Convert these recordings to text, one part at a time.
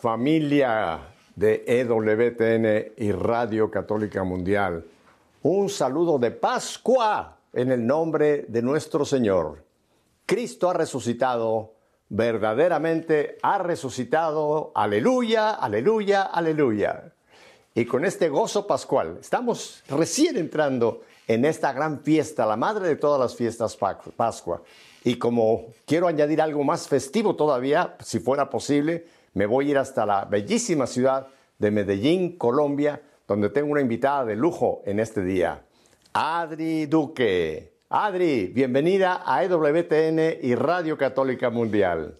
familia de EWTN y Radio Católica Mundial. Un saludo de Pascua en el nombre de nuestro Señor. Cristo ha resucitado, verdaderamente ha resucitado. Aleluya, aleluya, aleluya. Y con este gozo pascual, estamos recién entrando en esta gran fiesta, la madre de todas las fiestas, Pascua. Y como quiero añadir algo más festivo todavía, si fuera posible, me voy a ir hasta la bellísima ciudad de Medellín, Colombia, donde tengo una invitada de lujo en este día, Adri Duque. Adri, bienvenida a EWTN y Radio Católica Mundial.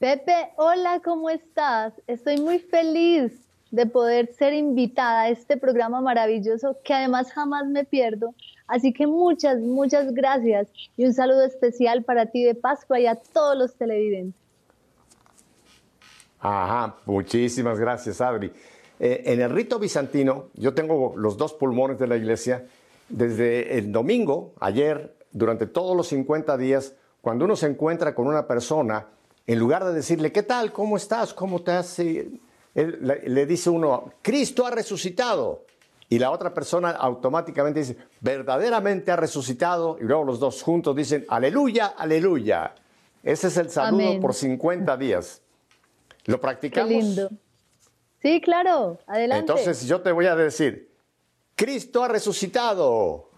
Pepe, hola, ¿cómo estás? Estoy muy feliz de poder ser invitada a este programa maravilloso que además jamás me pierdo. Así que muchas, muchas gracias y un saludo especial para ti de Pascua y a todos los televidentes. Ajá, muchísimas gracias, Adri. Eh, en el rito bizantino, yo tengo los dos pulmones de la iglesia. Desde el domingo, ayer, durante todos los 50 días, cuando uno se encuentra con una persona, en lugar de decirle, ¿qué tal? ¿Cómo estás? ¿Cómo te hace? le, dice uno, Cristo ha resucitado. Y la otra persona automáticamente dice, verdaderamente ha resucitado. Y luego los dos juntos dicen, aleluya, aleluya. Ese es el saludo por 50 días. ¿Lo practicamos? Qué lindo. Sí, claro, adelante. Entonces yo te voy a decir, Cristo ha resucitado.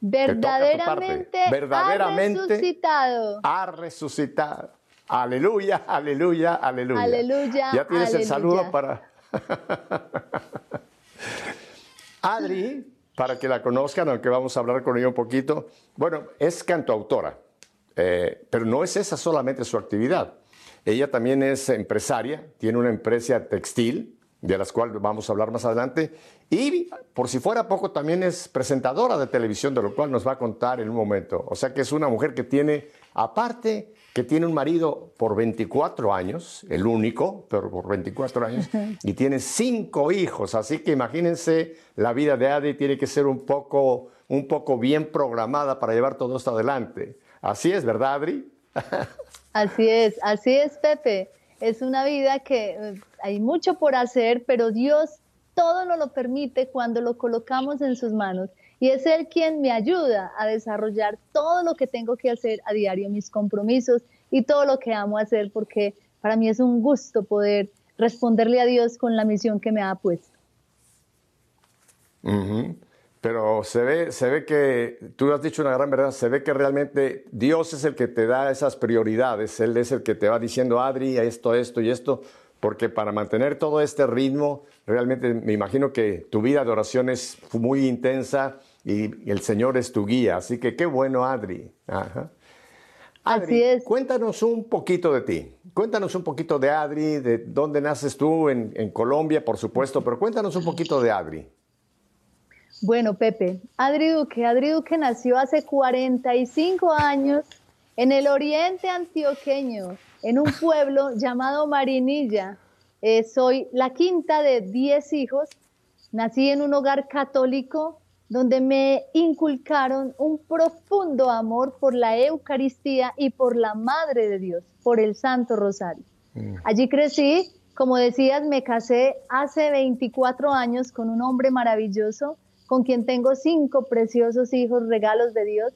Verdaderamente, Verdaderamente ha resucitado. Ha resucitado. Aleluya, aleluya, aleluya. Aleluya. Ya tienes el saludo para. Adri, para que la conozcan, aunque vamos a hablar con ella un poquito, bueno, es cantautora, eh, pero no es esa solamente su actividad. Ella también es empresaria, tiene una empresa textil, de las cuales vamos a hablar más adelante, y por si fuera poco, también es presentadora de televisión, de lo cual nos va a contar en un momento. O sea que es una mujer que tiene, aparte que tiene un marido por 24 años, el único, pero por 24 años, y tiene cinco hijos. Así que imagínense, la vida de Adi tiene que ser un poco, un poco bien programada para llevar todo esto adelante. Así es, ¿verdad, Adri? así es, así es, Pepe. Es una vida que eh, hay mucho por hacer, pero Dios todo lo permite cuando lo colocamos en sus manos y es Él quien me ayuda a desarrollar todo lo que tengo que hacer a diario, mis compromisos y todo lo que amo hacer, porque para mí es un gusto poder responderle a Dios con la misión que me ha puesto. Pero se ve, se ve que, tú has dicho una gran verdad, se ve que realmente Dios es el que te da esas prioridades, Él es el que te va diciendo, Adri, esto, esto y esto, porque para mantener todo este ritmo, realmente me imagino que tu vida de oración es muy intensa, y el Señor es tu guía. Así que qué bueno, Adri. Adri, Así es. Cuéntanos un poquito de ti. Cuéntanos un poquito de Adri, de dónde naces tú, en, en Colombia, por supuesto, pero cuéntanos un poquito de Adri. Bueno, Pepe, Adri Duque. Adri Duque nació hace 45 años en el oriente antioqueño, en un pueblo llamado Marinilla. Eh, soy la quinta de 10 hijos. Nací en un hogar católico donde me inculcaron un profundo amor por la Eucaristía y por la Madre de Dios, por el Santo Rosario. Mm. Allí crecí, como decías, me casé hace 24 años con un hombre maravilloso, con quien tengo cinco preciosos hijos, regalos de Dios.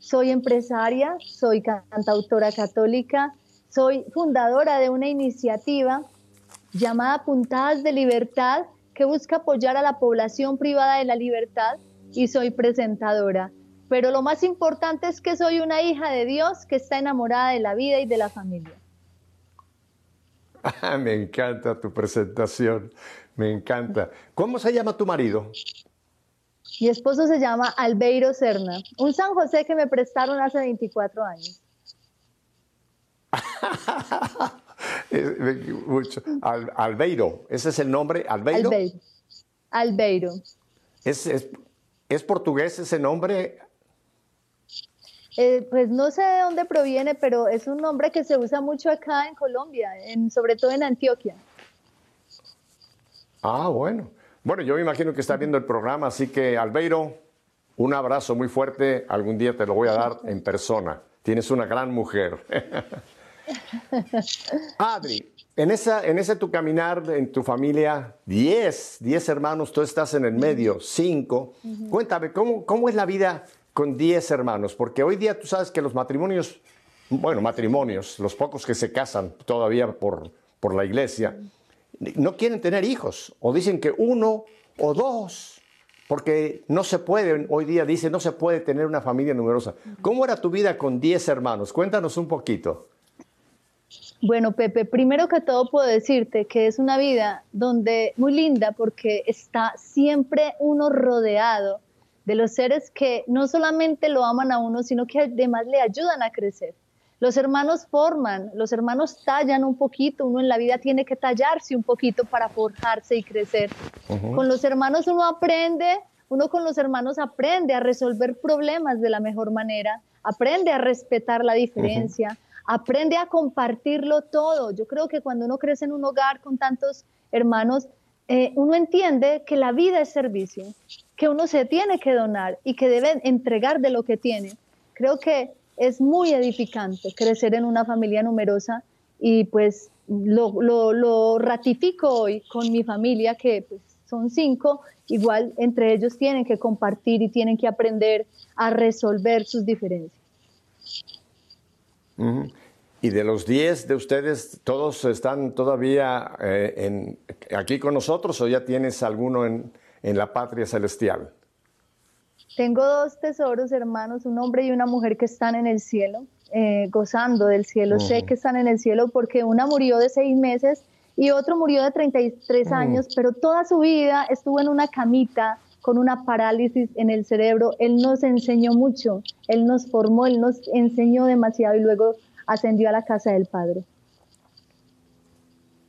Soy empresaria, soy cantautora católica, soy fundadora de una iniciativa llamada Puntadas de Libertad que busca apoyar a la población privada de la libertad y soy presentadora. Pero lo más importante es que soy una hija de Dios que está enamorada de la vida y de la familia. me encanta tu presentación, me encanta. ¿Cómo se llama tu marido? Mi esposo se llama Albeiro Serna, un San José que me prestaron hace 24 años. Albeiro, ese es el nombre, Albeiro. Albeiro. Albeiro. Es, es, ¿Es portugués ese nombre? Eh, pues no sé de dónde proviene, pero es un nombre que se usa mucho acá en Colombia, sobre todo en Antioquia. Ah, bueno. Bueno, yo me imagino que está viendo el programa, así que Albeiro, un abrazo muy fuerte. Algún día te lo voy a dar en persona. Tienes una gran mujer. Adri, en, esa, en ese tu caminar, en tu familia, 10, 10 hermanos, tú estás en el medio, 5. Cuéntame, ¿cómo, ¿cómo es la vida con 10 hermanos? Porque hoy día tú sabes que los matrimonios, bueno, matrimonios, los pocos que se casan todavía por, por la iglesia, no quieren tener hijos o dicen que uno o dos, porque no se puede, hoy día dice, no se puede tener una familia numerosa. ¿Cómo era tu vida con 10 hermanos? Cuéntanos un poquito. Bueno, Pepe, primero que todo puedo decirte que es una vida donde muy linda porque está siempre uno rodeado de los seres que no solamente lo aman a uno, sino que además le ayudan a crecer. Los hermanos forman, los hermanos tallan un poquito, uno en la vida tiene que tallarse un poquito para forjarse y crecer. Con los hermanos uno aprende, uno con los hermanos aprende a resolver problemas de la mejor manera, aprende a respetar la diferencia aprende a compartirlo todo. Yo creo que cuando uno crece en un hogar con tantos hermanos, eh, uno entiende que la vida es servicio, que uno se tiene que donar y que debe entregar de lo que tiene. Creo que es muy edificante crecer en una familia numerosa y pues lo, ratifico hoy con mi familia, que pues, son cinco, igual entre ellos tienen que compartir y tienen que aprender a resolver sus diferencias. Y de los 10 de ustedes, ¿todos están todavía eh, aquí con nosotros o ya tienes alguno en, en, la patria celestial? Tengo dos tesoros, hermanos, un hombre y una mujer que están en el cielo, eh, gozando del cielo. Sé que están en el cielo porque una murió de seis meses y otro murió de 33 años, pero toda su vida estuvo en una camita con una parálisis en el cerebro. Él nos enseñó mucho, Él nos formó, Él nos enseñó demasiado y luego ascendió a la casa del Padre.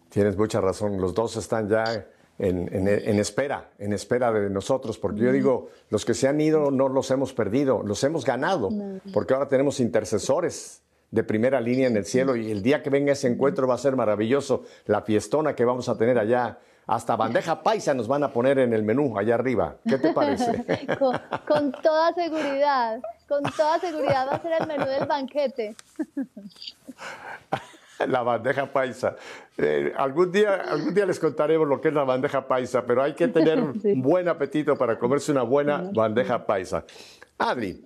Tienes mucha razón, los dos están ya en, espera, en espera de nosotros, porque yo digo, los que se han ido no los hemos perdido, los hemos ganado, porque ahora tenemos intercesores de primera línea en el cielo y el día que venga ese encuentro va a ser maravilloso, la fiestona que vamos a tener allá hasta bandeja paisa nos van a poner en el menú allá arriba. ¿Qué te parece? con, toda seguridad, con toda seguridad va a ser el menú del banquete. La bandeja paisa. Eh, algún, día, algún día les contaremos lo que es la bandeja paisa, pero hay que tener un buen apetito para comerse una buena bandeja paisa. Adri,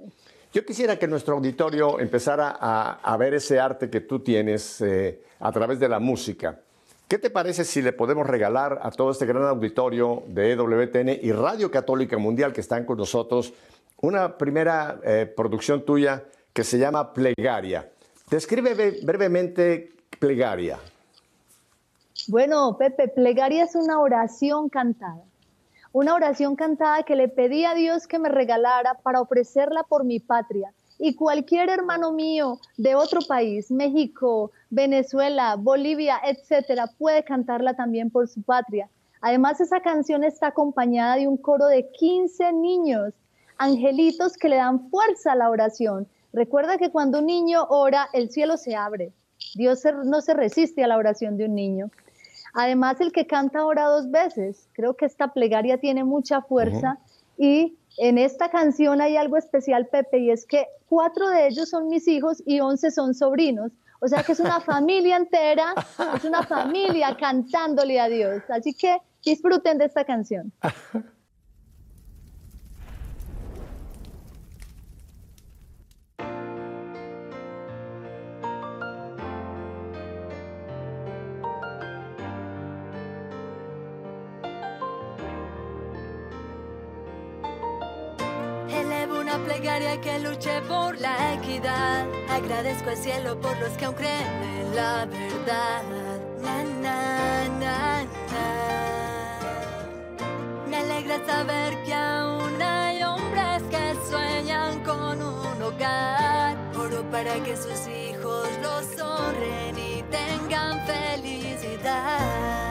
yo quisiera que nuestro auditorio empezara a, ver ese arte que tú tienes eh, a través de la música. ¿Qué te parece si le podemos regalar a todo este gran auditorio de EWTN y Radio Católica Mundial que están con nosotros una primera eh, producción tuya que se llama Plegaria? Describe brevemente Plegaria. Bueno, Pepe, Plegaria es una oración cantada. Una oración cantada que le pedí a Dios que me regalara para ofrecerla por mi patria y cualquier hermano mío de otro país, México, Venezuela, Bolivia, etcétera, puede cantarla también por su patria. Además, esa canción está acompañada de un coro de 15 niños, angelitos que le dan fuerza a la oración. Recuerda que cuando un niño ora, el cielo se abre. Dios no se resiste a la oración de un niño. Además, el que canta ora dos veces. Creo que esta plegaria tiene mucha fuerza y en esta canción hay algo especial, Pepe, y es que cuatro de ellos son mis hijos y once son sobrinos. O sea que es una familia entera, es una familia cantándole a Dios. Así que disfruten de esta canción. plegaria que luche por la equidad. Agradezco al cielo por los que aún creen en la verdad. Me alegra saber que aún hay hombres que sueñan con un hogar. Oro para que sus hijos los honren y tengan felicidad.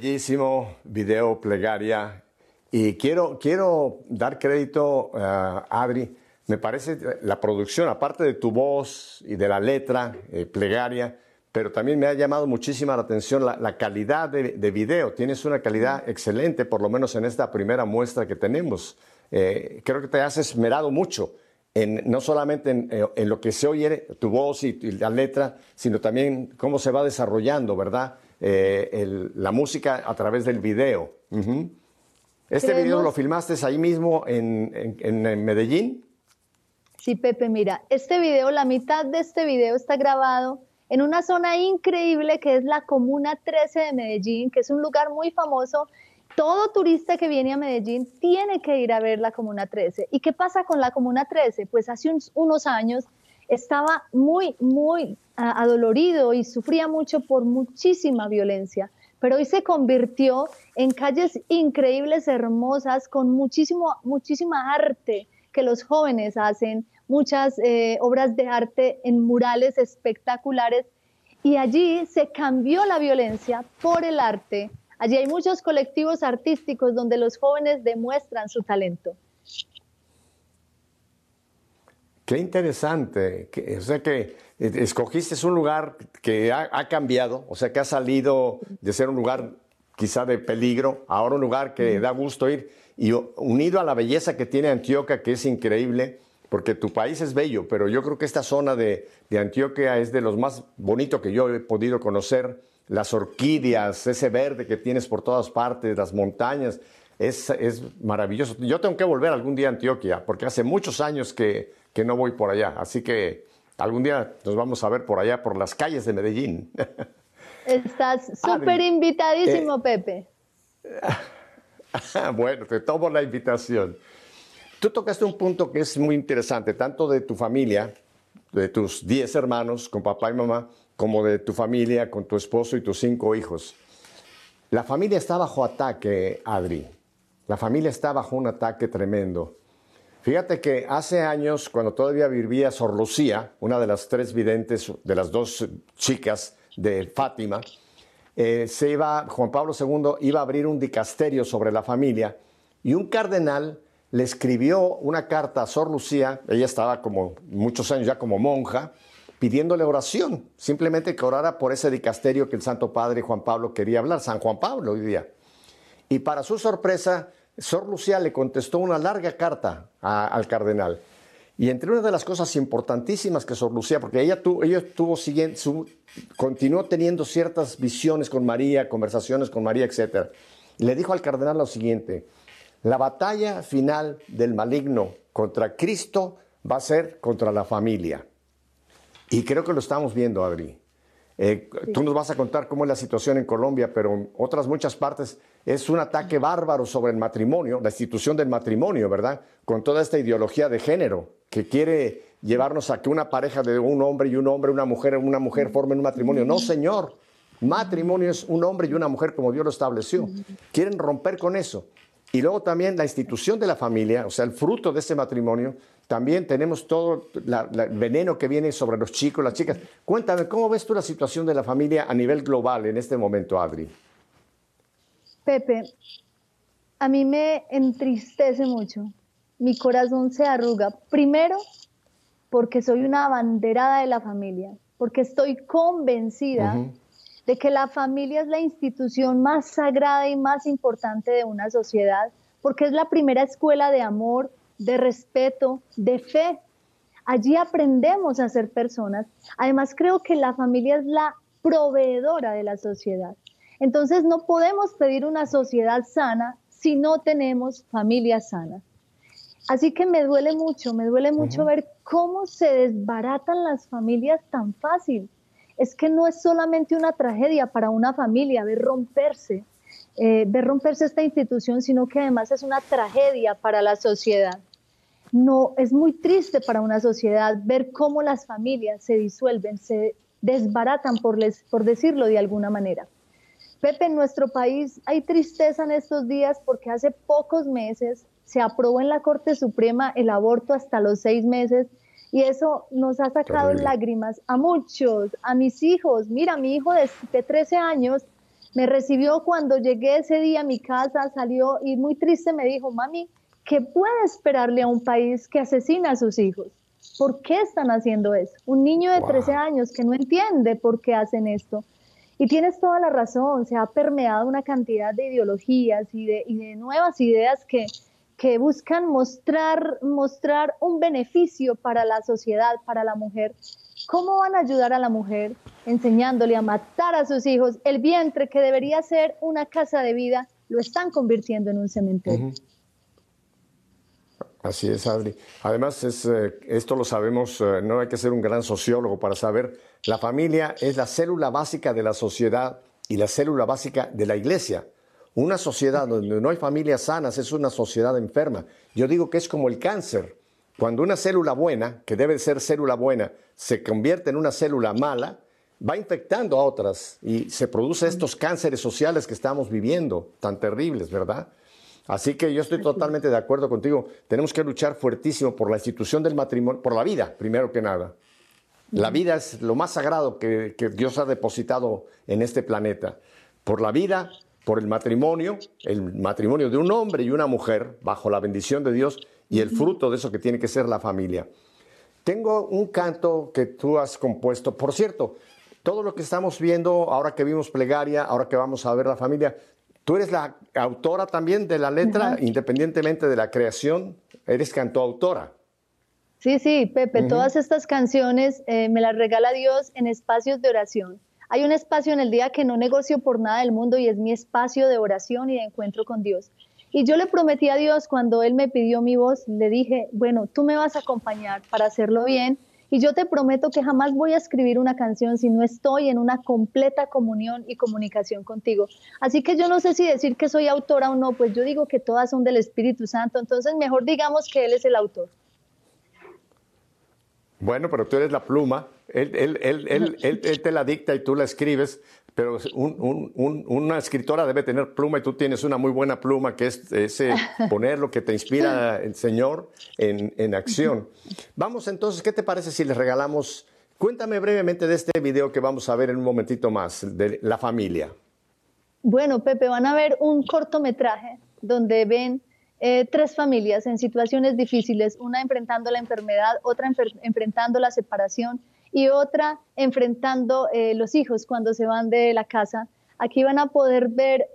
Bellísimo video plegaria. Y quiero, quiero dar crédito a Adri. Me parece la producción, aparte de tu voz y de la letra eh, plegaria, pero también me ha llamado muchísima la atención la, calidad de, video. Tienes una calidad excelente, por lo menos en esta primera muestra que tenemos. Eh, creo que te has esmerado mucho, en, no solamente en, eh, lo que se oye, tu voz y, la letra, sino también cómo se va desarrollando, ¿verdad? Eh, la música a través del video. ¿Este video lo filmaste ahí mismo en, en Medellín? Sí, Pepe, mira, este video, la mitad de este video está grabado en una zona increíble que es la Comuna 13 de Medellín, que es un lugar muy famoso. Todo turista que viene a Medellín tiene que ir a ver la Comuna 13. ¿Y qué pasa con la Comuna 13? Pues hace unos años estaba muy, muy ah, adolorido y sufría mucho por muchísima violencia, pero hoy se convirtió en calles increíbles, hermosas, con muchísimo, muchísima arte que los jóvenes hacen, muchas eh, obras de arte en murales espectaculares y allí se cambió la violencia por el arte. Allí hay muchos colectivos artísticos donde los jóvenes demuestran su talento. Qué interesante. O sea que eh, escogiste un lugar que ha, ha, cambiado, o sea que ha salido de ser un lugar quizá de peligro, ahora un lugar que da gusto ir y unido a la belleza que tiene Antioquia, que es increíble, porque tu país es bello, pero yo creo que esta zona de, Antioquia es de los más bonitos que yo he podido conocer. Las orquídeas, ese verde que tienes por todas partes, las montañas, es, maravilloso. Yo tengo que volver algún día a Antioquia, porque hace muchos años que, que no voy por allá. Así que algún día nos vamos a ver por allá, por las calles de Medellín. Estás súper invitadísimo, eh, Pepe. bueno, te tomo la invitación. Tú tocaste un punto que es muy interesante, tanto de tu familia, de tus 10 hermanos con papá y mamá, como de tu familia con tu esposo y tus cinco hijos. La familia está bajo ataque, Adri. La familia está bajo un ataque tremendo. Fíjate que hace años, cuando todavía vivía Sor Lucía, una de las tres videntes, de las dos chicas de Fátima, eh, se iba, Juan Pablo II iba a abrir un dicasterio sobre la familia y un cardenal le escribió una carta a Sor Lucía, ella estaba como muchos años ya como monja, pidiéndole oración, simplemente que orara por ese dicasterio que el Santo Padre Juan Pablo quería hablar, San Juan Pablo hoy día. Y para su sorpresa, Sor Lucía le contestó una larga carta al cardenal. Y entre una de las cosas importantísimas que Sor Lucía, porque ella, tuvo, ella tuvo siguiente, su, continuó teniendo ciertas visiones con María, conversaciones con María, etc. le dijo al cardenal lo siguiente, la batalla final del maligno contra Cristo va a ser contra la familia. Y creo que lo estamos viendo, Adri. Eh, tú nos vas a contar cómo es la situación en Colombia, pero en otras muchas partes es un ataque bárbaro sobre el matrimonio, la institución del matrimonio, ¿verdad? Con toda esta ideología de género que quiere llevarnos a que una pareja de un hombre y un hombre, una mujer, una mujer formen un matrimonio. No, señor. Matrimonio es un hombre y una mujer como Dios lo estableció. Quieren romper con eso. Y luego también la institución de la familia, o sea, el fruto de ese matrimonio, también tenemos todo el veneno que viene sobre los chicos, las chicas. Cuéntame, ¿cómo ves tú la situación de la familia a nivel global en este momento, Adri? Pepe, a mí me entristece mucho, mi corazón se arruga. Primero, porque soy una abanderada de la familia, porque estoy convencida de que la familia es la institución más sagrada y más importante de una sociedad, porque es la primera escuela de amor, de respeto, de fe. Allí aprendemos a ser personas. Además, creo que la familia es la proveedora de la sociedad. Entonces, no podemos pedir una sociedad sana si no tenemos familias sanas. Así que me duele mucho, me duele mucho ver cómo se desbaratan las familias tan fácil es que no es solamente una tragedia para una familia ver romperse, eh, ver romperse esta institución, sino que además es una tragedia para la sociedad. No, es muy triste para una sociedad ver cómo las familias se disuelven, se desbaratan, por, les, por decirlo de alguna manera. Pepe, en nuestro país hay tristeza en estos días porque hace pocos meses se aprobó en la Corte Suprema el aborto hasta los seis meses y eso nos ha sacado lágrimas a muchos, a mis hijos. Mira, mi hijo de, 13 años Me recibió cuando llegué ese día a mi casa, salió y muy triste me dijo, mami, ¿qué puede esperarle a un país que asesina a sus hijos? ¿Por qué están haciendo eso? Un niño de 13 años que no entiende por qué hacen esto. Y tienes toda la razón, se ha permeado una cantidad de ideologías y de, nuevas ideas que, que buscan mostrar, mostrar un beneficio para la sociedad, para la mujer, ¿Cómo van a ayudar a la mujer enseñándole a matar a sus hijos? El vientre que debería ser una casa de vida, lo están convirtiendo en un cementerio. Así es, Adri. Además, es, eh, esto lo sabemos, eh, no hay que ser un gran sociólogo para saber, la familia es la célula básica de la sociedad y la célula básica de la iglesia. Una sociedad donde no hay familias sanas es una sociedad enferma. Yo digo que es como el cáncer. Cuando una célula buena, que debe ser célula buena, se convierte en una célula mala, va infectando a otras y se producen estos cánceres sociales que estamos viviendo, tan terribles, ¿verdad? Así que yo estoy totalmente de acuerdo contigo. Tenemos que luchar fuertísimo por la institución del matrimonio, por la vida, primero que nada. La vida es lo más sagrado que, que Dios ha depositado en este planeta. Por la vida, por el matrimonio, el matrimonio de un hombre y una mujer, bajo la bendición de Dios, y el fruto de eso que tiene que ser la familia. Tengo un canto que tú has compuesto. Por cierto, todo lo que estamos viendo, ahora que vimos plegaria, ahora que vamos a ver la familia, tú eres la autora también de la letra, independientemente de la creación, eres cantautora. Sí, sí, Pepe, todas estas canciones eh, me las regala Dios en espacios de oración. Hay un espacio en el día que no negocio por nada del mundo y es mi espacio de oración y de encuentro con Dios. Y yo le prometí a Dios cuando Él me pidió mi voz, le dije, bueno, tú me vas a acompañar para hacerlo bien y yo te prometo que jamás voy a escribir una canción si no estoy en una completa comunión y comunicación contigo. Así que yo no sé si decir que soy autora o no, pues yo digo que todas son del Espíritu Santo, entonces mejor digamos que Él es el autor. Bueno, pero tú eres la pluma, él, él, él, él, te la dicta y tú la escribes, pero una escritora debe tener pluma y tú tienes una muy buena pluma, que es ese poner lo que te inspira el Señor en, acción. Vamos entonces, ¿qué te parece si les regalamos? Cuéntame brevemente de este video que vamos a ver en un momentito más, de la familia. Bueno, Pepe, van a ver un cortometraje donde ven eh, tres familias en situaciones difíciles, una enfrentando la enfermedad, otra enfrentando la separación y otra enfrentando eh, los hijos cuando se van de la casa. Aquí van a poder ver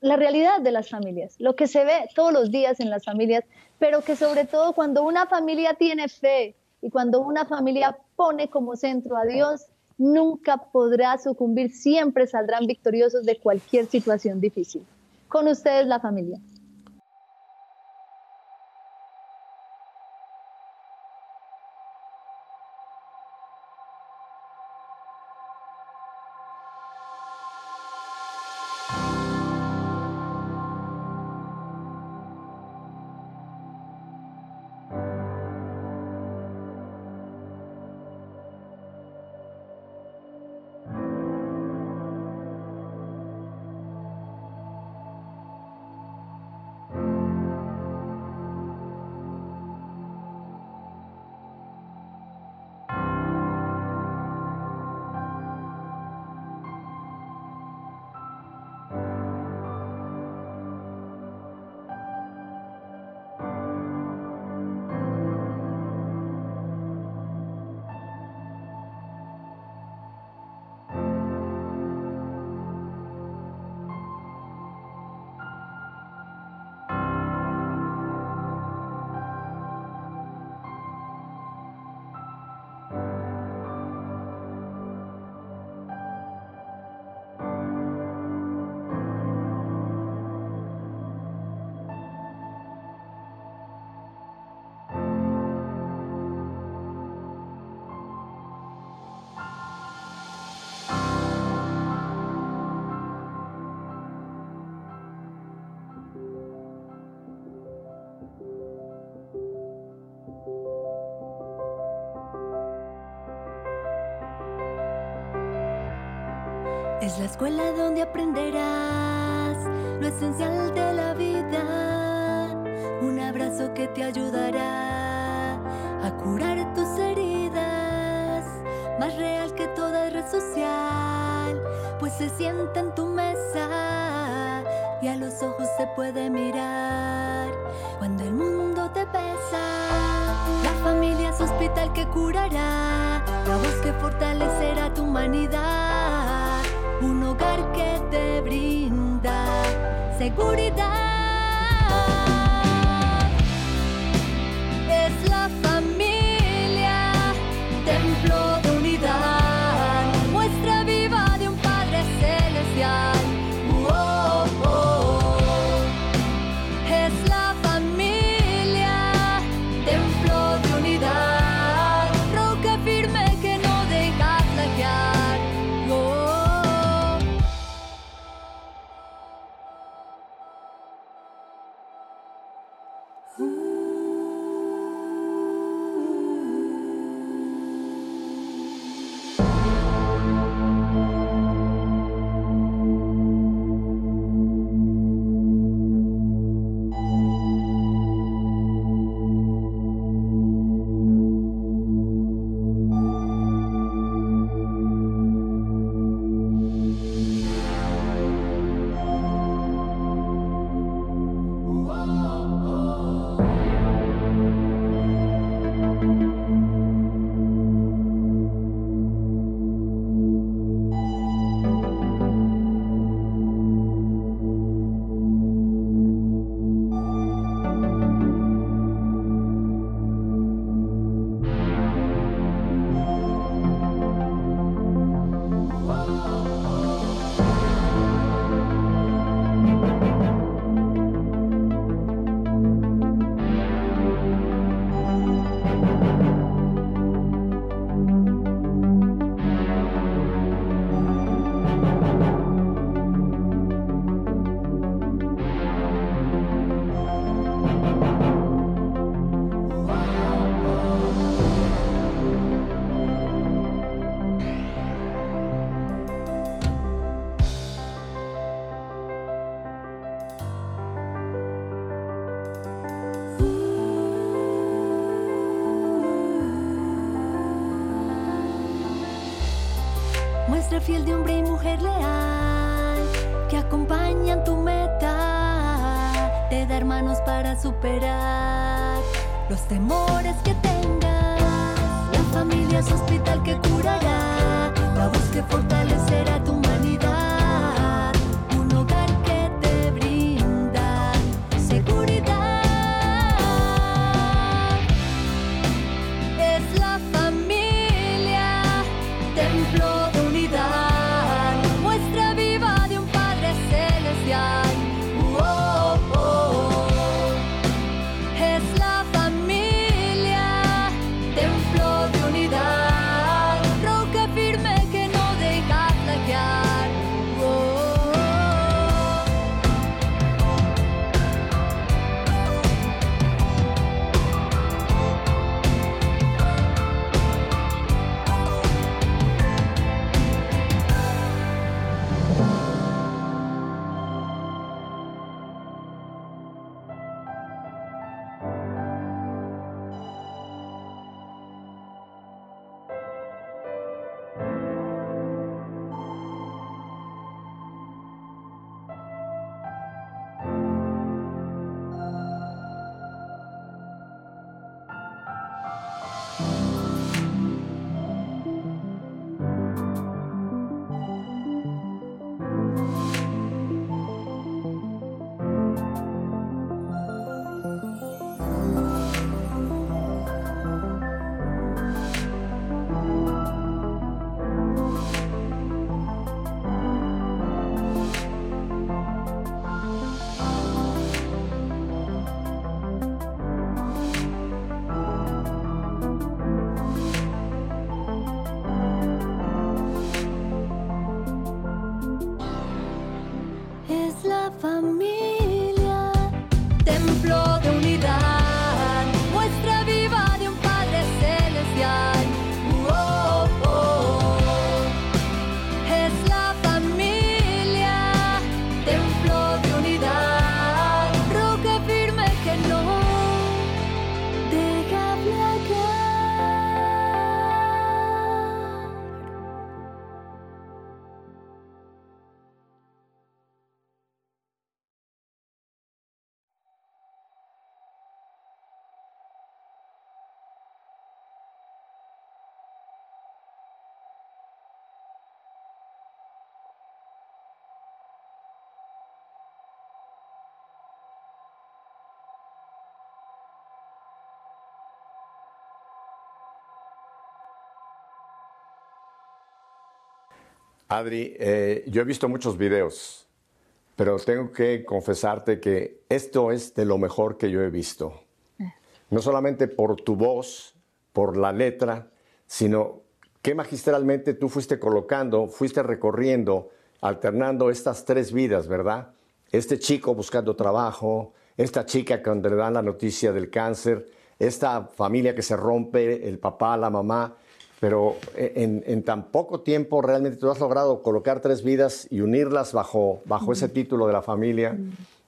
la realidad de las familias, lo que se ve todos los días en las familias, pero que sobre todo cuando una familia tiene fe y cuando una familia pone como centro a Dios, nunca podrá sucumbir, siempre saldrán victoriosos de cualquier situación difícil. Con ustedes la familia. La escuela donde aprenderás lo esencial de la vida. Un abrazo que te ayudará a curar tus heridas. Más real que toda red social pues se sienta en tu mesa y a los ojos se puede mirar cuando el mundo te pesa. La familia es hospital que curará, la voz que fortalecerá tu humanidad, que te brinda seguridad. Muestra fiel de hombre y mujer leal que acompañan tu meta. Te da hermanos para superar los temores que tengas. La familia es hospital que curará, la voz que fortalecerá tu Adri, eh, yo he visto muchos videos, pero tengo que confesarte que esto es de lo mejor que yo he visto. No solamente por tu voz, por la letra, sino que magistralmente tú fuiste colocando, fuiste recorriendo, alternando estas tres vidas, ¿verdad? Este chico buscando trabajo, esta chica cuando le dan la noticia del cáncer, esta familia que se rompe, el papá, la mamá, pero en, tan poco tiempo realmente tú has logrado colocar tres vidas y unirlas bajo, bajo ese título de la familia.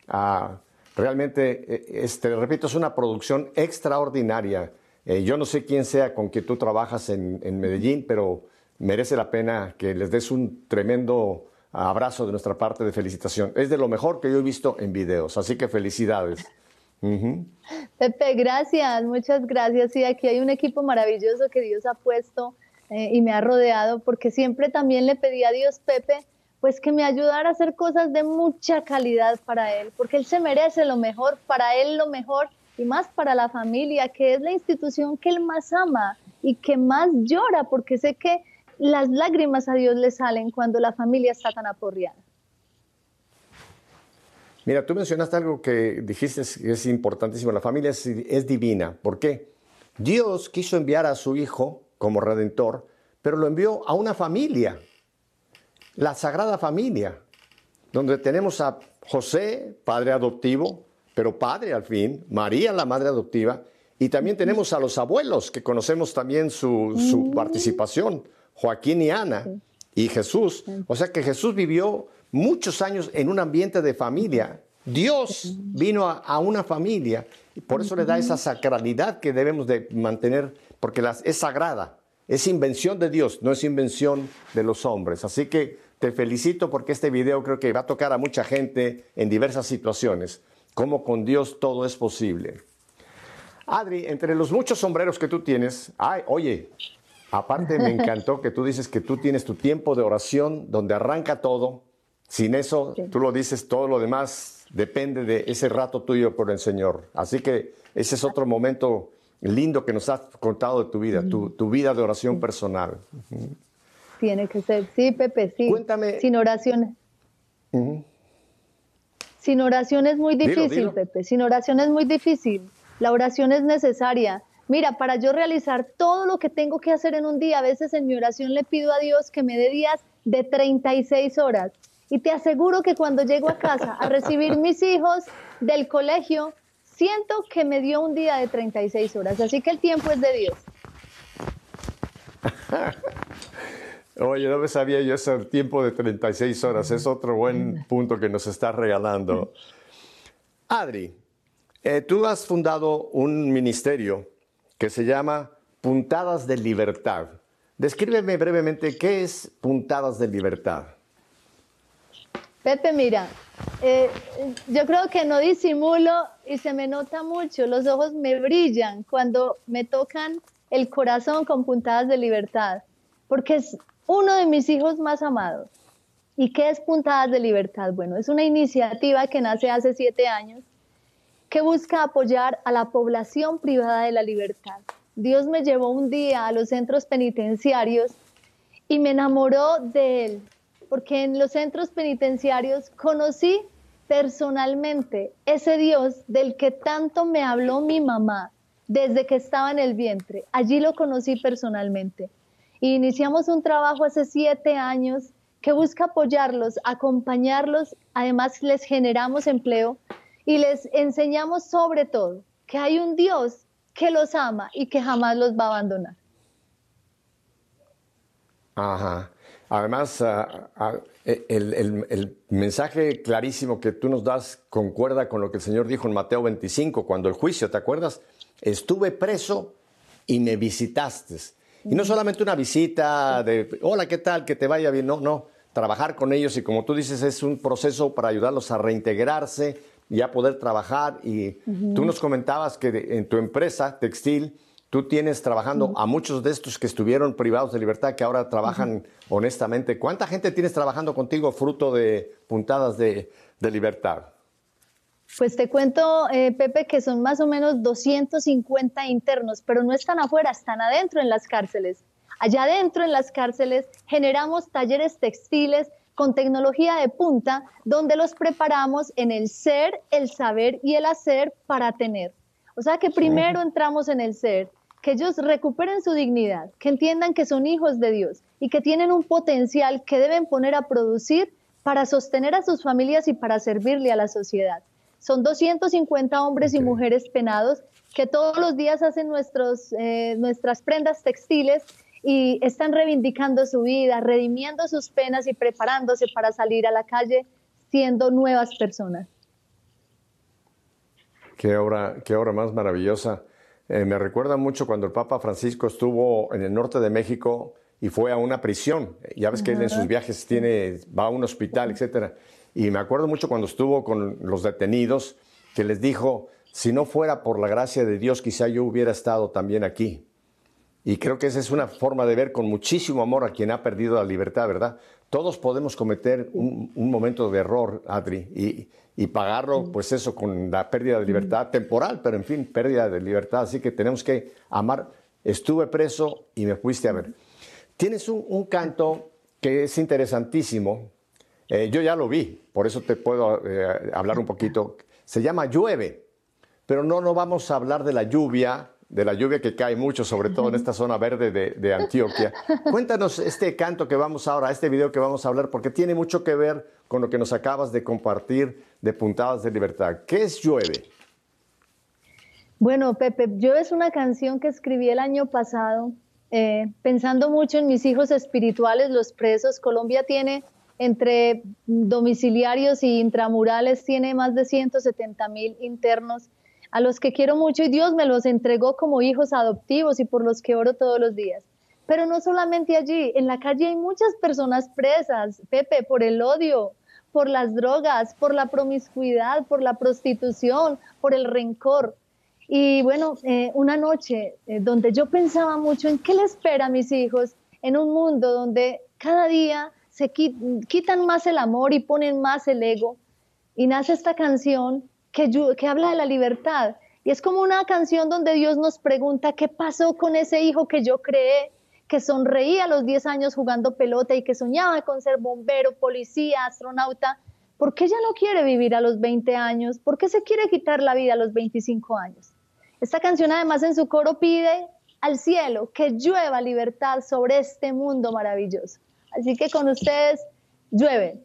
Ah, realmente, e, este, repito, es una producción extraordinaria. Eh, yo no sé quién sea con quien tú trabajas en, en, Medellín, pero merece la pena que les des un tremendo abrazo de nuestra parte de felicitación. Es de lo mejor que yo he visto en videos, así que felicidades. Pepe, gracias, muchas gracias. Sí, aquí hay un equipo maravilloso que Dios ha puesto eh, y me ha rodeado, porque siempre también le pedí a Dios, Pepe, pues que me ayudara a hacer cosas de mucha calidad para Él, porque Él se merece lo mejor, para Él lo mejor y más para la familia, que es la institución que Él más ama y que más llora, porque sé que las lágrimas a Dios le salen cuando la familia está tan aporreada. Mira, tú mencionaste algo que dijiste que es importantísimo. La familia es, divina. ¿Por qué? Dios quiso enviar a su Hijo como redentor, pero lo envió a una familia, la Sagrada Familia, donde tenemos a José, padre adoptivo, pero padre al fin, María, la madre adoptiva, y también tenemos a los abuelos, que conocemos también su, su mm. participación, Joaquín y Ana, y Jesús. O sea que Jesús vivió muchos años en un ambiente de familia. Dios vino a, una familia y por eso le da esa sacralidad que debemos de mantener, porque es sagrada, es invención de Dios, no es invención de los hombres. Así que te felicito porque este video creo que va a tocar a mucha gente en diversas situaciones, como con Dios todo es posible. Adri, entre los muchos sombreros que tú tienes, ay, oye, aparte me encantó que tú dices que tú tienes tu tiempo de oración donde arranca todo, sin eso, tú lo dices, todo lo demás depende de ese rato tuyo por el Señor. Así que ese es otro momento lindo que nos has contado de tu vida, tu, vida de oración personal. Tiene que ser, sí, Pepe, sí. Cuéntame. Sin oración. Sin oración es muy difícil, Pepe. Sin oración es muy difícil. La oración es necesaria. Mira, para yo realizar todo lo que tengo que hacer en un día, a veces en mi oración le pido a Dios que me dé días de 36 horas. Y te aseguro que cuando llego a casa a recibir mis hijos del colegio, siento que me dio un día de 36 horas. Así que el tiempo es de Dios. Oye, no me sabía yo ese tiempo de 36 horas. Es otro buen punto que nos estás regalando. Adri, eh, tú has fundado un ministerio que se llama Puntadas de Libertad. Descríbeme brevemente qué es Puntadas de Libertad. Pepe, mira, eh, yo creo que no disimulo y se me nota mucho, los ojos me brillan cuando me tocan el corazón con puntadas de libertad, porque es uno de mis hijos más amados. ¿Y qué es Puntadas de Libertad? Bueno, es una iniciativa que nace hace siete años que busca apoyar a la población privada de la libertad. Dios me llevó un día a los centros penitenciarios y me enamoró de él, porque en los centros penitenciarios conocí personalmente ese Dios del que tanto me habló mi mamá desde que estaba en el vientre. Allí lo conocí personalmente. Y iniciamos un trabajo hace siete años que busca apoyarlos, acompañarlos, además les generamos empleo y les enseñamos sobre todo que hay un Dios que los ama y que jamás los va a abandonar. Ajá. Además, ah, ah, eh, el, mensaje clarísimo que tú nos das concuerda con lo que el Señor dijo en Mateo 25, cuando el juicio, ¿te acuerdas? Estuve preso y me visitaste. Y no solamente una visita de, hola, ¿qué tal? Que te vaya bien. No, no. Trabajar con ellos y como tú dices, es un proceso para ayudarlos a reintegrarse y a poder trabajar. Y tú nos comentabas que en tu empresa textil, Tú tienes trabajando a muchos de estos que estuvieron privados de libertad, que ahora trabajan honestamente. ¿Cuánta gente tienes trabajando contigo fruto de puntadas de, libertad? Pues te cuento, eh, Pepe, que son más o menos 250 internos, pero no están afuera, están adentro en las cárceles. Allá adentro en las cárceles generamos talleres textiles con tecnología de punta donde los preparamos en el ser, el saber y el hacer para tener. O sea que primero entramos en el ser, que ellos recuperen su dignidad, que entiendan que son hijos de Dios y que tienen un potencial que deben poner a producir para sostener a sus familias y para servirle a la sociedad. Son 250 hombres y mujeres penados que todos los días hacen nuestros, eh, nuestras prendas textiles y están reivindicando su vida, redimiendo sus penas y preparándose para salir a la calle siendo nuevas personas. Qué obra, qué obra más maravillosa. Eh, me recuerda mucho cuando el Papa Francisco estuvo en el norte de México y fue a una prisión. Ya ves que él en sus viajes tiene, va a un hospital, etcétera. Y me acuerdo mucho cuando estuvo con los detenidos que les dijo, si no fuera por la gracia de Dios, quizá yo hubiera estado también aquí. Y creo que esa es una forma de ver con muchísimo amor a quien ha perdido la libertad, ¿verdad? Todos podemos cometer un, momento de error, Adri, y, y, pagarlo, pues eso, con la pérdida de libertad temporal, pero en fin, pérdida de libertad. Así que tenemos que amar. Estuve preso y me fuiste a ver. Tienes un, canto que es interesantísimo. Eh, yo ya lo vi, por eso te puedo eh, hablar un poquito. Se llama Llueve, pero no, no vamos a hablar de la lluvia de la lluvia que cae mucho, sobre todo en esta zona verde de, Antioquia. Cuéntanos este canto que vamos ahora, este video que vamos a hablar, porque tiene mucho que ver con lo que nos acabas de compartir de Puntadas de Libertad. ¿Qué es Llueve? Bueno, Pepe, Llueve es una canción que escribí el año pasado, eh, pensando mucho en mis hijos espirituales, los presos. Colombia tiene entre domiciliarios y intramurales, tiene más de 170 mil internos a los que quiero mucho y Dios me los entregó como hijos adoptivos y por los que oro todos los días. Pero no solamente allí, en la calle hay muchas personas presas, Pepe, por el odio, por las drogas, por la promiscuidad, por la prostitución, por el rencor. Y bueno, eh, una noche eh, donde yo pensaba mucho en qué le espera a mis hijos en un mundo donde cada día se quitan más el amor y ponen más el ego. Y nace esta canción que, habla de la libertad. Y es como una canción donde Dios nos pregunta, ¿qué pasó con ese hijo que yo creé, que sonreía a los 10 años jugando pelota y que soñaba con ser bombero, policía, astronauta? ¿Por qué ya no quiere vivir a los 20 años? ¿Por qué se quiere quitar la vida a los 25 años? Esta canción además en su coro pide al cielo que llueva libertad sobre este mundo maravilloso. Así que con ustedes, llueve.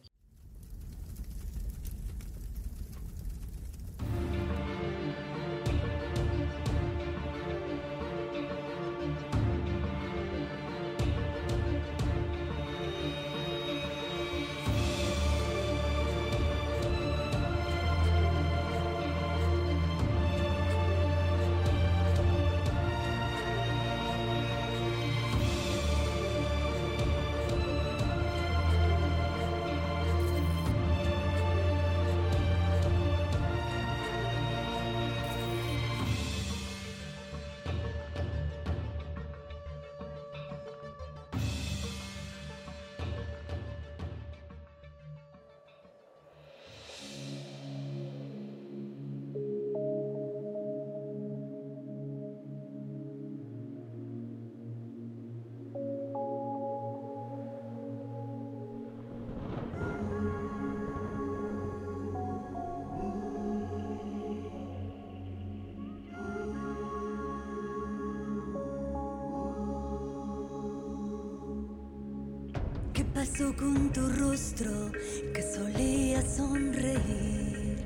Que solía sonreír?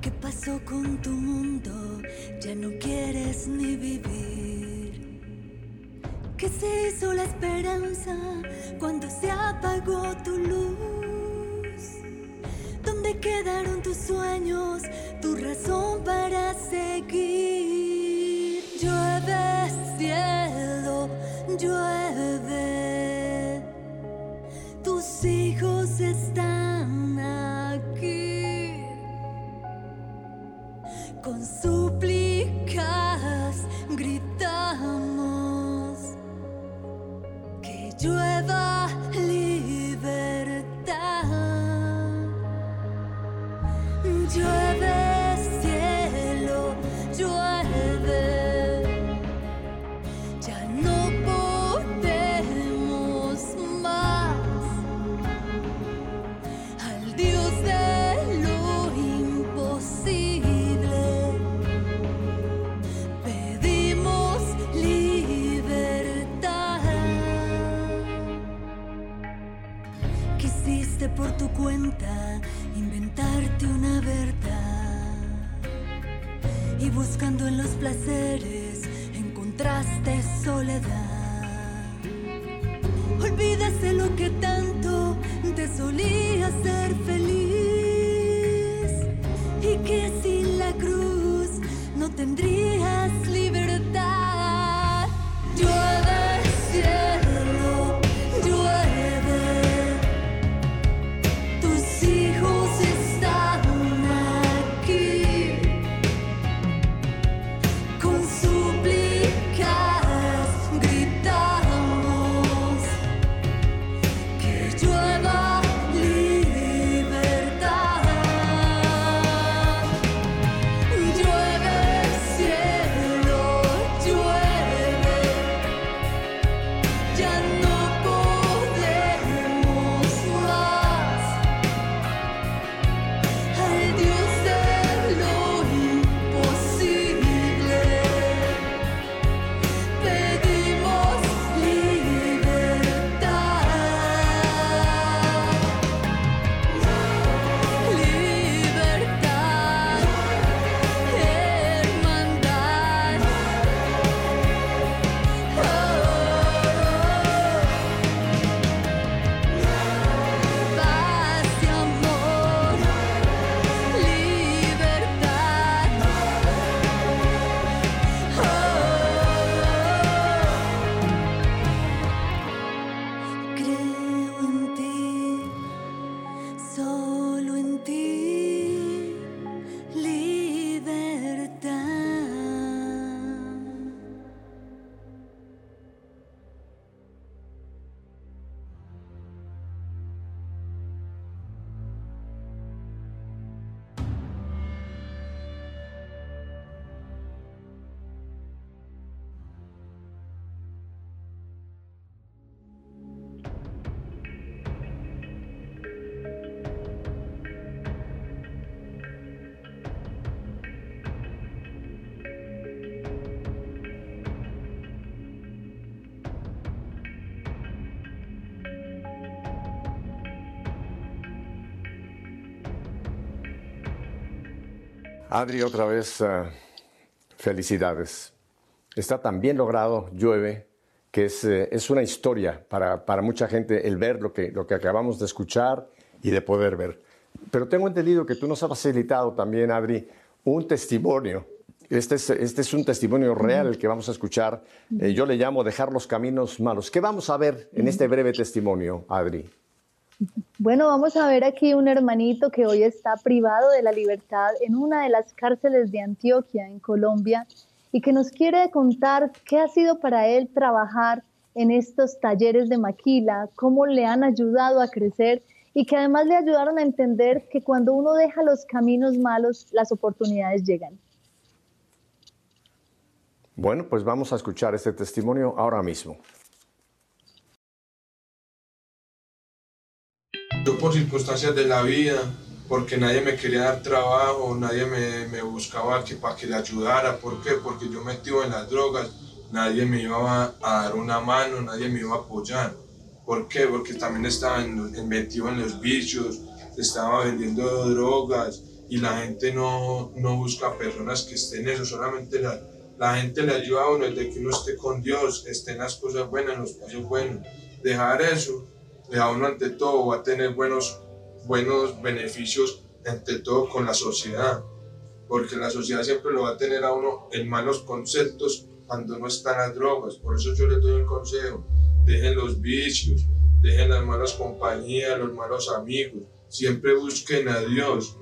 ¿Qué pasó con tu mundo? Ya no quieres ni vivir. ¿Qué se hizo la esperanza cuando se apagó tu luz? ¿Dónde quedaron tus sueños, tu razón para seguir? Llueve cielo, llueve. Están Adri, otra vez, eh, felicidades. Está tan bien logrado, llueve, que es, eh, es una historia para, para mucha gente el ver lo que, lo que acabamos de escuchar y de poder ver. Pero tengo entendido que tú nos has facilitado también, Adri, un testimonio. Este es, este es un testimonio real el que vamos a escuchar. Eh, yo le llamo dejar los caminos malos. ¿Qué vamos a ver en este breve testimonio, Adri? Bueno, vamos a ver aquí un hermanito que hoy está privado de la libertad en una de las cárceles de Antioquia, en Colombia, y que nos quiere contar qué ha sido para él trabajar en estos talleres de maquila, cómo le han ayudado a crecer y que además le ayudaron a entender que cuando uno deja los caminos malos, las oportunidades llegan. Bueno, pues vamos a escuchar este testimonio ahora mismo. Yo por circunstancias de la vida, porque nadie me quería dar trabajo, nadie me, me buscaba que, para que le ayudara. ¿Por qué? Porque yo metido en las drogas, nadie me iba a, dar una mano, nadie me iba a apoyar. ¿Por qué? Porque también estaba en- en- metido en los vicios, estaba vendiendo drogas y la gente no, no busca personas que estén en eso, solamente la, la gente le ayuda a uno desde que uno esté con Dios, esté en las cosas buenas, en los pasos buenos. Dejar eso, da a uno ante todo, va a tener buenos, buenos beneficios ante todo con la sociedad, porque la sociedad siempre lo va a tener a uno en malos conceptos cuando no están las drogas. Por eso yo les doy el consejo, dejen los vicios, dejen las malas compañías, los malos amigos, siempre busquen a Dios.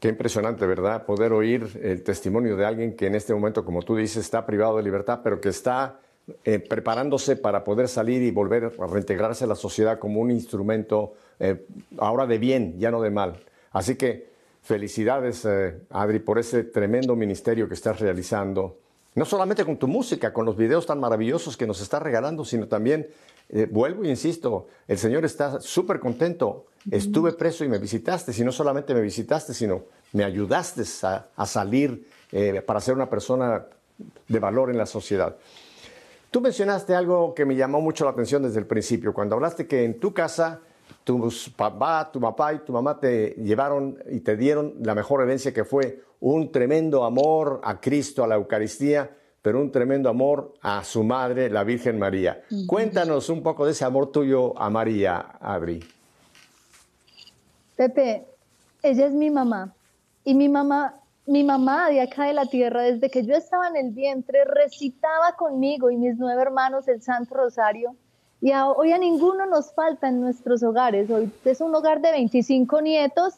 Qué impresionante, ¿verdad? Poder oír el testimonio de alguien que en este momento, como tú dices, está privado de libertad, pero que está eh, preparándose para poder salir y volver a reintegrarse a la sociedad como un instrumento eh, ahora de bien, ya no de mal. Así que felicidades, eh, Adri, por ese tremendo ministerio que estás realizando. No solamente con tu música, con los videos tan maravillosos que nos estás regalando, sino también, eh, vuelvo e insisto, el Señor está súper contento. Estuve preso y me visitaste, y no solamente me visitaste, sino me ayudaste a, a salir para ser una persona de valor en la sociedad. Tú mencionaste algo que me llamó mucho la atención desde el principio, cuando hablaste que en tu casa tus papá, tu papá y tu mamá te llevaron y te dieron la mejor herencia que fue un tremendo amor a Cristo, a la Eucaristía, pero un tremendo amor a su madre, la Virgen María. Cuéntanos un poco de ese amor tuyo a María, Adri. Pepe, ella es mi mamá y mi mamá mi mamá de acá de la tierra, desde que yo estaba en el vientre, recitaba conmigo y mis nueve hermanos el Santo Rosario. Y hoy a ninguno nos falta en nuestros hogares. Hoy es un hogar de 25 nietos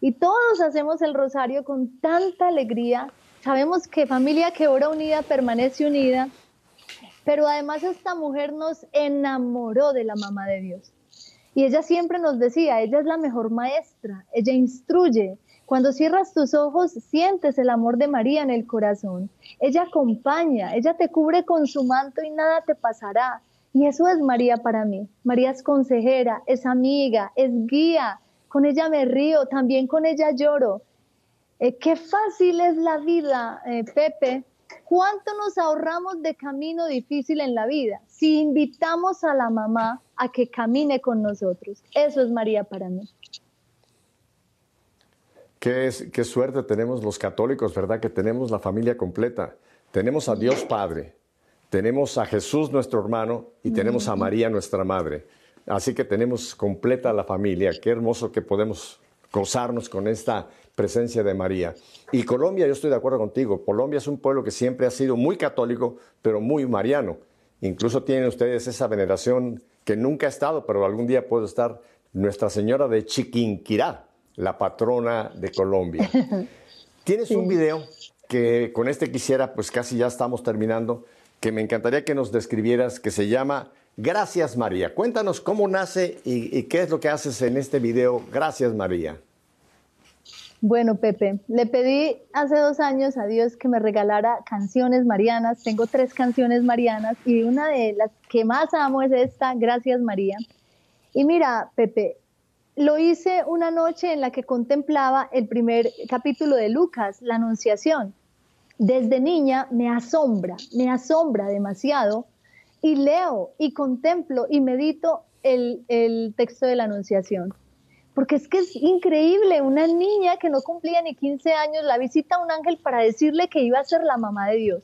y todos hacemos el rosario con tanta alegría. Sabemos que familia que ora unida permanece unida. Pero además esta mujer nos enamoró de la mamá de Dios. Y ella siempre nos decía, ella es la mejor maestra, ella instruye, cuando cierras tus ojos, sientes el amor de María en el corazón. Ella acompaña, ella te cubre con su manto y nada te pasará. Y eso es María para mí. María es consejera, es amiga, es guía. Con ella me río, también con ella lloro. Eh, qué fácil es la vida, eh, Pepe. ¿Cuánto nos ahorramos de camino difícil en la vida si invitamos a la mamá a que camine con nosotros? Eso es María para mí. Qué, qué suerte tenemos los católicos, ¿verdad? Que tenemos la familia completa. Tenemos a Dios Padre, tenemos a Jesús nuestro hermano y tenemos a María nuestra madre. Así que tenemos completa la familia. Qué hermoso que podemos gozarnos con esta presencia de María. Y Colombia, yo estoy de acuerdo contigo, Colombia es un pueblo que siempre ha sido muy católico, pero muy mariano. Incluso tienen ustedes esa veneración que nunca ha estado, pero algún día puede estar Nuestra Señora de Chiquinquirá la patrona de Colombia. Tienes un video que con este quisiera, pues casi ya estamos terminando, que me encantaría que nos describieras, que se llama Gracias María. Cuéntanos cómo nace y, qué es lo que haces en este video. Gracias María. Bueno, Pepe, le pedí hace dos años a Dios que me regalara canciones marianas. Tengo tres canciones marianas y una de las que más amo es esta, Gracias María. Y mira, Pepe, lo hice una noche en la que contemplaba el primer capítulo de Lucas, la Anunciación. Desde niña me asombra, me asombra demasiado y leo y contemplo y medito el, el texto de la Anunciación. Porque es que es increíble, una niña que no cumplía ni 15 años la visita a un ángel para decirle que iba a ser la mamá de Dios.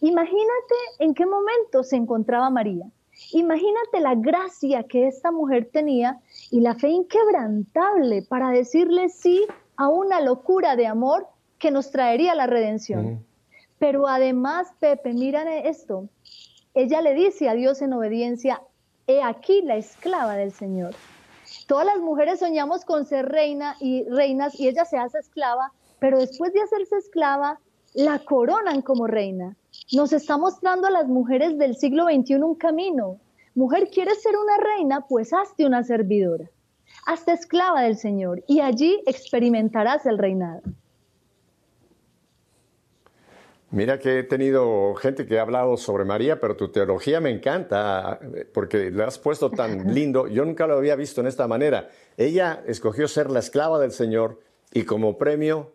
Imagínate en qué momento se encontraba María. Imagínate la gracia que esta mujer tenía y la fe inquebrantable para decirle sí a una locura de amor que nos traería la redención. Pero además, Pepe, miran esto. Ella le dice a Dios en obediencia, he aquí la esclava del Señor. Todas las mujeres soñamos con ser reina y reinas y ella se hace esclava, pero después de hacerse esclava, la coronan como reina. Nos está mostrando a las mujeres del siglo XXI un camino, Mujer, ¿quieres ser una reina? Pues hazte una servidora. Hazte esclava del Señor y allí experimentarás el reinado. Mira que he tenido gente que ha hablado sobre María, pero tu teología me encanta porque la has puesto tan lindo. Yo nunca lo había visto en esta manera. Ella escogió ser la esclava del Señor y como premio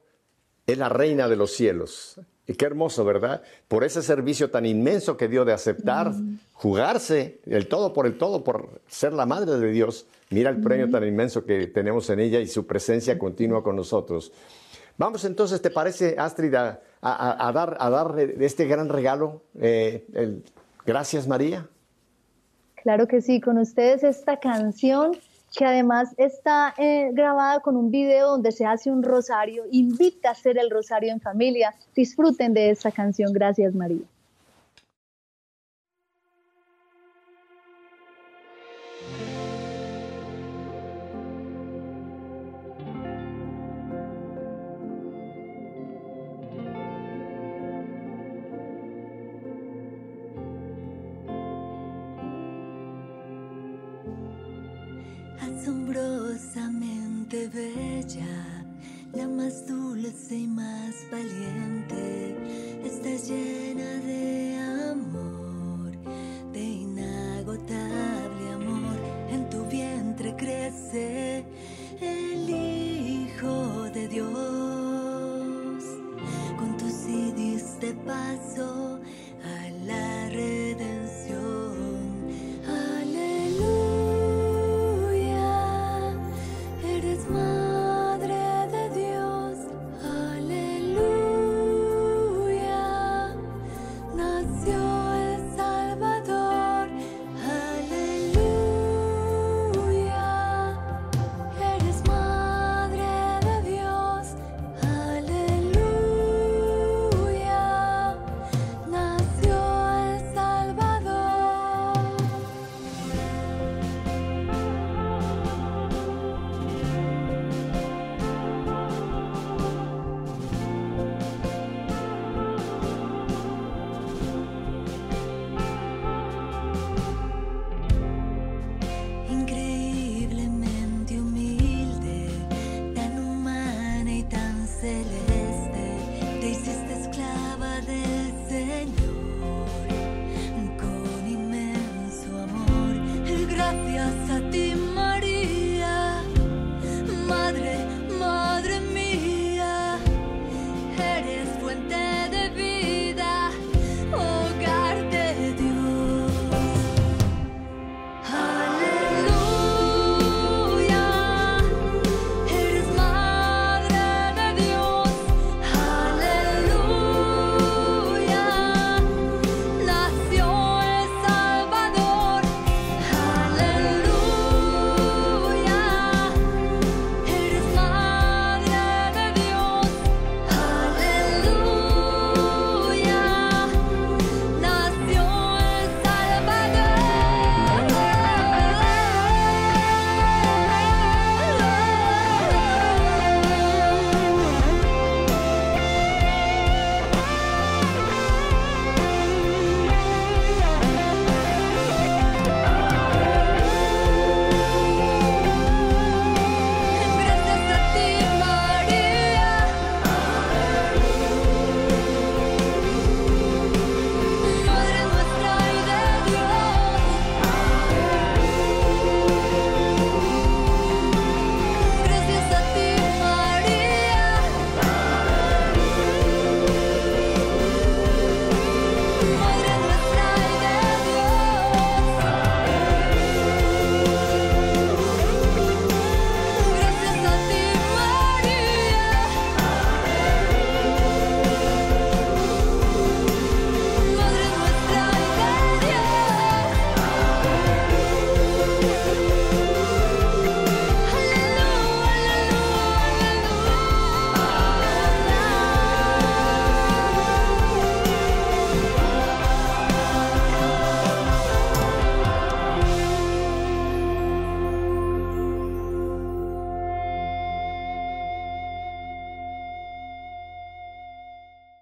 es la reina de los cielos. Y qué hermoso, ¿verdad? Por ese servicio tan inmenso que dio de aceptar, jugarse el todo por el todo, por ser la madre de Dios. Mira el premio tan inmenso que tenemos en ella y su presencia continua con nosotros. Vamos entonces, ¿te parece, Astrid, a, dar, a dar este gran regalo? Eh, Gracias, María. Claro que sí, con ustedes esta canción que además está eh, grabada con un video donde se hace un rosario, invita a hacer el rosario en familia. Disfruten de esta canción. Gracias, María. Bella, la más dulce y más valiente, estás llena de amor, de inagotable amor. En tu vientre crece el Hijo de Dios. Con tu sí diste paso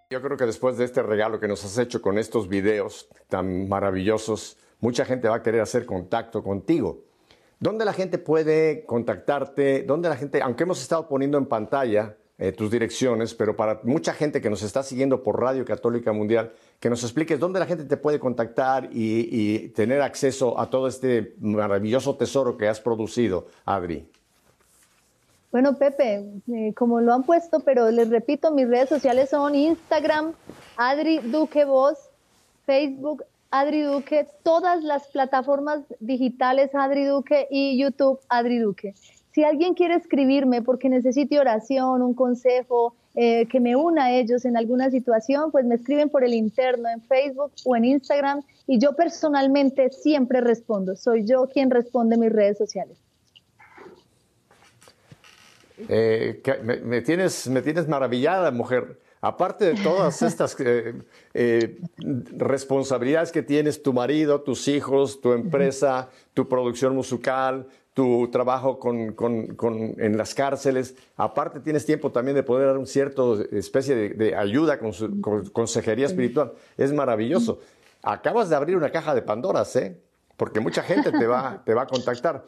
Yo creo que después de este regalo que nos has hecho con estos videos tan maravillosos, mucha gente va a querer hacer contacto contigo. ¿Dónde la gente puede contactarte? ¿Dónde la gente, aunque hemos estado poniendo en pantalla eh, tus direcciones, pero para mucha gente que nos está siguiendo por Radio Católica Mundial, que nos expliques dónde la gente te puede contactar y, tener acceso a todo este maravilloso tesoro que has producido, Adri. Bueno, Pepe, eh, como lo han puesto, pero les repito, mis redes sociales son Instagram, Adri Duque Voz, Facebook, Adri Duque, todas las plataformas digitales Adri Duque y YouTube Adri Duque. Si alguien quiere escribirme porque necesite oración, un consejo, eh, que me una a ellos en alguna situación, pues me escriben por el interno en Facebook o en Instagram y yo personalmente siempre respondo. Soy yo quien responde mis redes sociales. Eh, me, tienes, me tienes maravillada, mujer. Aparte de todas estas eh, responsabilidades que tienes, tu marido, tus hijos, tu empresa, tu producción musical, tu trabajo con, con, en las cárceles. Aparte, tienes tiempo también de poder dar un cierto especie de, ayuda con, consejería espiritual. Es maravilloso. Acabas de abrir una caja de Pandoras, ¿eh? Porque mucha gente te va, te va a contactar.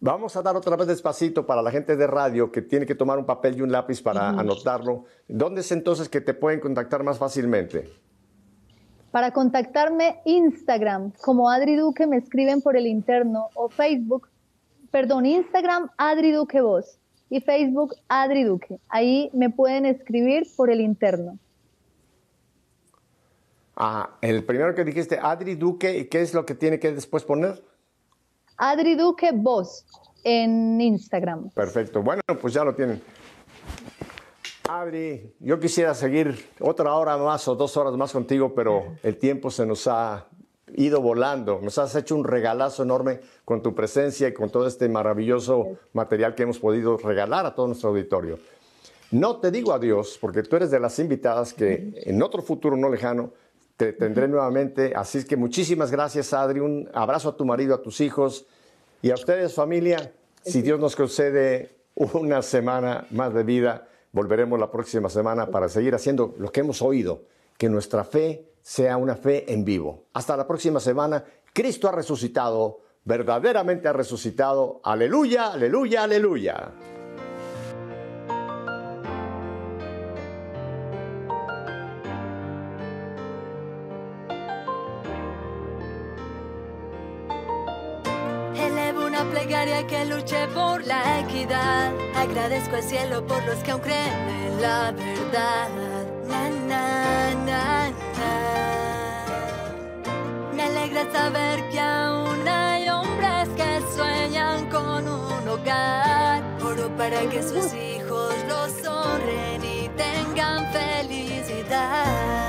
Vamos a dar otra vez despacito para la gente de radio que tiene que tomar un papel y un lápiz para anotarlo. ¿Dónde es entonces que te pueden contactar más fácilmente? Para contactarme, Instagram, como Adri Duque, me escriben por el interno o Facebook perdón, Instagram Adri Duque Voz y Facebook Adri Duque. Ahí me pueden escribir por el interno. Ah, el primero que dijiste, Adri Duque, ¿y qué es lo que tiene que después poner? Adri Duque Voz en Instagram. Perfecto, bueno, pues ya lo tienen. Adri, yo quisiera seguir otra hora más o dos horas más contigo, pero el tiempo se nos ha ido volando. Nos has hecho un regalazo enorme con tu presencia y con todo este maravilloso material que hemos podido regalar a todo nuestro auditorio. No te digo adiós, porque tú eres de las invitadas que en otro futuro no lejano te tendré nuevamente. Así es que muchísimas gracias, Adri. Un abrazo a tu marido, a tus hijos y a ustedes, familia. Si Dios nos concede una semana más de vida, volveremos la próxima semana para seguir haciendo lo que hemos oído, que nuestra fe sea una fe en vivo. Hasta la próxima semana. Cristo ha resucitado, verdaderamente ha resucitado. Aleluya, aleluya, aleluya. que luché por la equidad. Agradezco al cielo por los que aún creen en la verdad. Na, na, na, Me alegra saber que aún hay hombres que sueñan con un hogar. Oro para que sus hijos los honren y tengan felicidad.